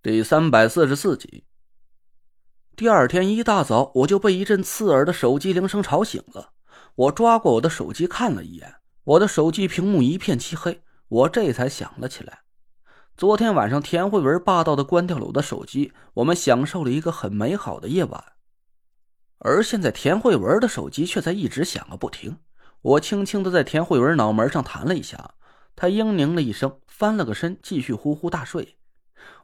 第三百四十四集。第二天一大早，我就被一阵刺耳的手机铃声吵醒了。我抓过我的手机看了一眼，我的手机屏幕一片漆黑。我这才想了起来，昨天晚上田慧文霸道的关掉了我的手机，我们享受了一个很美好的夜晚。而现在田慧文的手机却在一直响个不停。我轻轻的在田慧文脑门上弹了一下，她嘤咛了一声，翻了个身，继续呼呼大睡。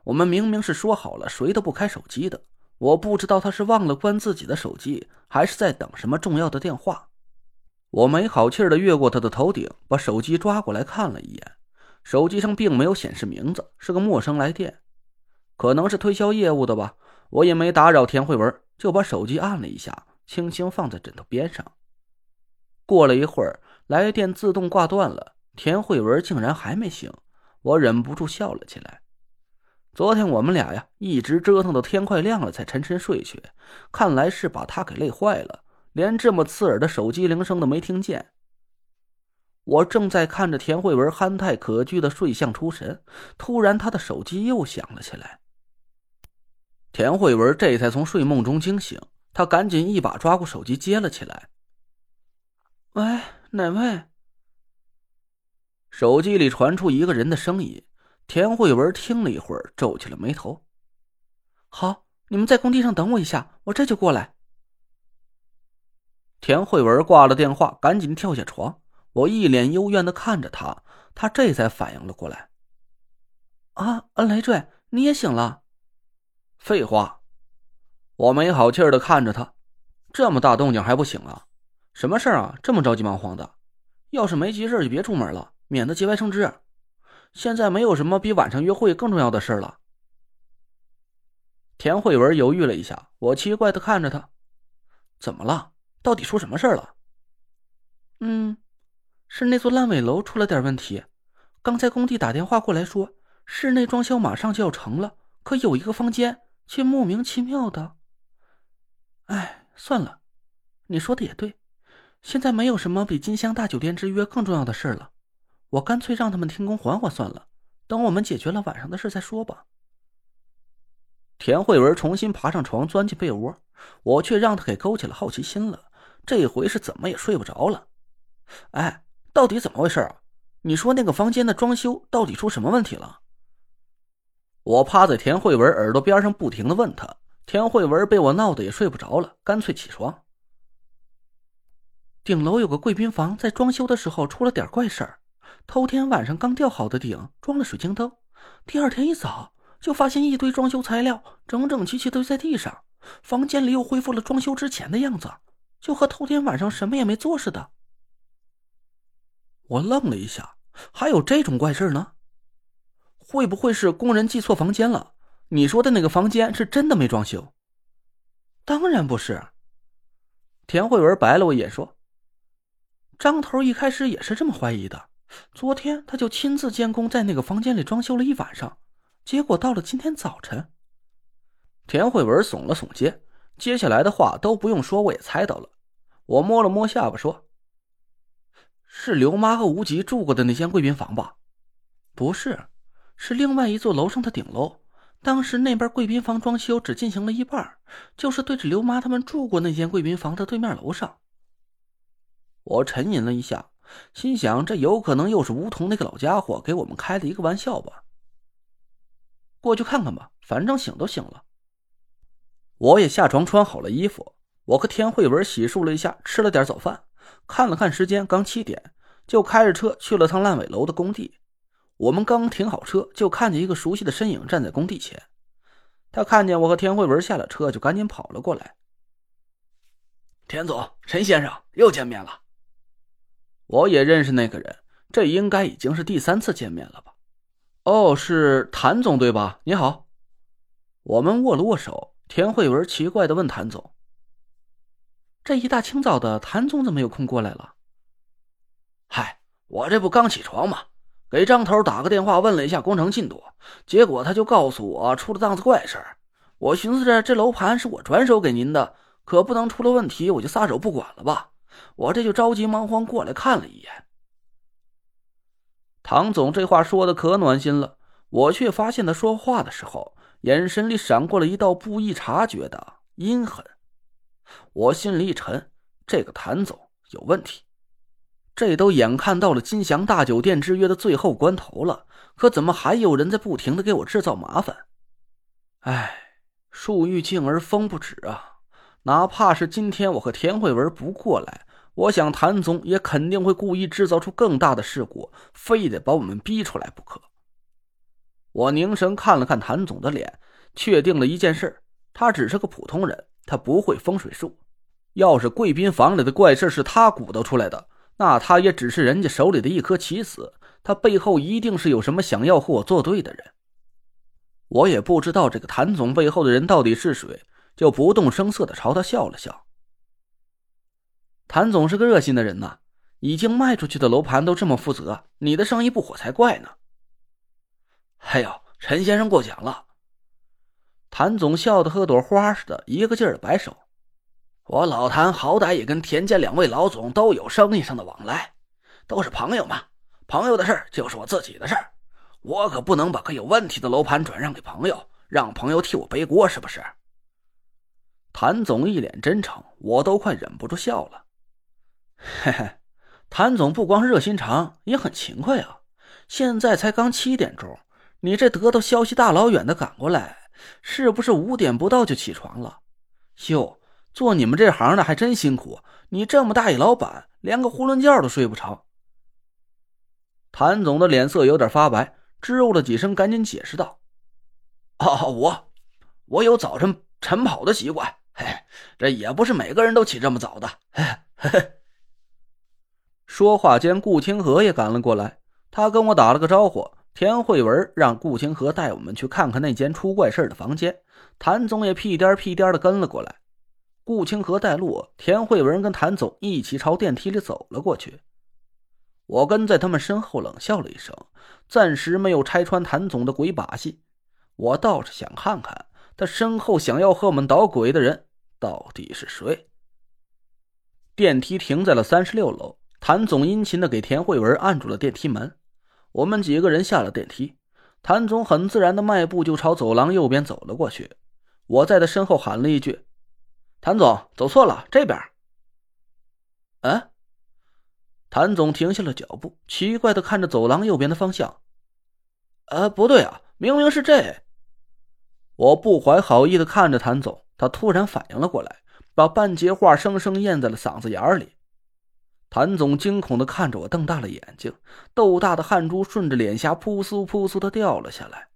我们明明是说好了谁都不开手机的，我不知道他是忘了关自己的手机，还是在等什么重要的电话。我没好气的越过他的头顶，把手机抓过来看了一眼，手机上并没有显示名字，是个陌生来电，可能是推销业务的吧。我也没打扰田慧文，就把手机按了一下，轻轻放在枕头边上。过了一会儿，来电自动挂断了，田慧文竟然还没醒，我忍不住笑了起来。昨天我们俩呀，一直折腾到天快亮了才沉沉睡去，看来是把他给累坏了，连这么刺耳的手机铃声都没听见。我正在看着田慧文憨态可掬的睡相出神，突然他的手机又响了起来。田慧文这才从睡梦中惊醒，他赶紧一把抓过手机接了起来。喂，哪位？手机里传出一个人的声音。田慧文听了一会儿，皱起了眉头。好，你们在工地上等我一下，我这就过来。田慧文挂了电话，赶紧跳下床。我一脸幽怨的看着他，他这才反应了过来。啊，雷坠，你也醒了？废话，我没好气的看着他，这么大动静还不醒啊？什么事啊？这么着急忙慌的？要是没急事就别出门了，免得节外生枝。现在没有什么比晚上约会更重要的事了。田慧文犹豫了一下，我奇怪的看着他，怎么了？到底出什么事了？嗯，是那座烂尾楼出了点问题。刚才工地打电话过来说，室内装修马上就要成了，可有一个房间却莫名其妙的……哎，算了，你说的也对，现在没有什么比金香大酒店之约更重要的事了。我干脆让他们停工缓缓算了，等我们解决了晚上的事再说吧。田慧文重新爬上床，钻进被窝，我却让他给勾起了好奇心了。这回是怎么也睡不着了。哎，到底怎么回事啊？你说那个房间的装修到底出什么问题了？我趴在田慧文耳朵边上，不停的问他。田慧文被我闹得也睡不着了，干脆起床。顶楼有个贵宾房，在装修的时候出了点怪事儿。头天晚上刚吊好的顶装了水晶灯，第二天一早就发现一堆装修材料整整齐齐堆在地上，房间里又恢复了装修之前的样子，就和头天晚上什么也没做似的。我愣了一下，还有这种怪事呢？会不会是工人记错房间了？你说的那个房间是真的没装修？当然不是。田慧文白了我一眼说：“张头一开始也是这么怀疑的。”昨天他就亲自监工，在那个房间里装修了一晚上，结果到了今天早晨，田慧文耸了耸肩，接下来的话都不用说，我也猜到了。我摸了摸下巴说：“是刘妈和无极住过的那间贵宾房吧？”“不是，是另外一座楼上的顶楼。当时那边贵宾房装修只进行了一半，就是对着刘妈他们住过那间贵宾房的对面楼上。”我沉吟了一下。心想，这有可能又是吴桐那个老家伙给我们开的一个玩笑吧。过去看看吧，反正醒都醒了。我也下床穿好了衣服，我和田慧文洗漱了一下，吃了点早饭，看了看时间，刚七点，就开着车去了趟烂尾楼的工地。我们刚停好车，就看见一个熟悉的身影站在工地前。他看见我和田慧文下了车，就赶紧跑了过来。田总，陈先生，又见面了。我也认识那个人，这应该已经是第三次见面了吧？哦，是谭总对吧？你好，我们握了握手。田慧文奇怪的问谭总：“这一大清早的，谭总怎么有空过来了？”嗨，我这不刚起床吗？给张头打个电话，问了一下工程进度，结果他就告诉我出了档子怪事儿。我寻思着这楼盘是我转手给您的，可不能出了问题我就撒手不管了吧？我这就着急忙慌过来看了一眼，唐总这话说的可暖心了。我却发现他说话的时候眼神里闪过了一道不易察觉的阴狠。我心里一沉，这个谭总有问题。这都眼看到了金祥大酒店之约的最后关头了，可怎么还有人在不停的给我制造麻烦？哎，树欲静而风不止啊！哪怕是今天我和田慧文不过来，我想谭总也肯定会故意制造出更大的事故，非得把我们逼出来不可。我凝神看了看谭总的脸，确定了一件事：他只是个普通人，他不会风水术。要是贵宾房里的怪事是他鼓捣出来的，那他也只是人家手里的一颗棋子，他背后一定是有什么想要和我作对的人。我也不知道这个谭总背后的人到底是谁，就不动声色的朝他笑了笑。谭总是个热心的人呐，已经卖出去的楼盘都这么负责，你的生意不火才怪呢。哎呦，陈先生过奖了。谭总笑得和朵花似的，一个劲儿的摆手。我老谭好歹也跟田家两位老总都有生意上的往来，都是朋友嘛。朋友的事就是我自己的事儿，我可不能把个有问题的楼盘转让给朋友，让朋友替我背锅，是不是？谭总一脸真诚，我都快忍不住笑了。嘿嘿，谭总不光热心肠，也很勤快啊。现在才刚七点钟。你这得到消息大老远的赶过来，是不是五点不到就起床了？哟，做你们这行的还真辛苦。你这么大一老板，连个囫囵觉都睡不着。谭总的脸色有点发白，支吾了几声，赶紧解释道：“哦，我我有早晨晨跑的习惯，这也不是每个人都起这么早的。”嘿嘿。说话间，顾清河也赶了过来，他跟我打了个招呼。田慧文让顾清河带我们去看看那间出怪事的房间，谭总也屁颠屁颠的跟了过来。顾清河带路，田慧文跟谭总一起朝电梯里走了过去。我跟在他们身后，冷笑了一声，暂时没有拆穿谭总的鬼把戏。我倒是想看看他身后想要和我们捣鬼的人到底是谁。电梯停在了三十六楼，谭总殷勤的给田慧文按住了电梯门。我们几个人下了电梯，谭总很自然的迈步就朝走廊右边走了过去。我在他身后喊了一句：“谭总，走错了，这边。”嗯，谭总停下了脚步，奇怪的看着走廊右边的方向。“呃，不对啊，明明是这。”我不怀好意的看着谭总，他突然反应了过来，把半截话生生咽在了嗓子眼里。谭总惊恐的看着我，瞪大了眼睛，豆大的汗珠顺着脸颊扑簌扑簌的掉了下来。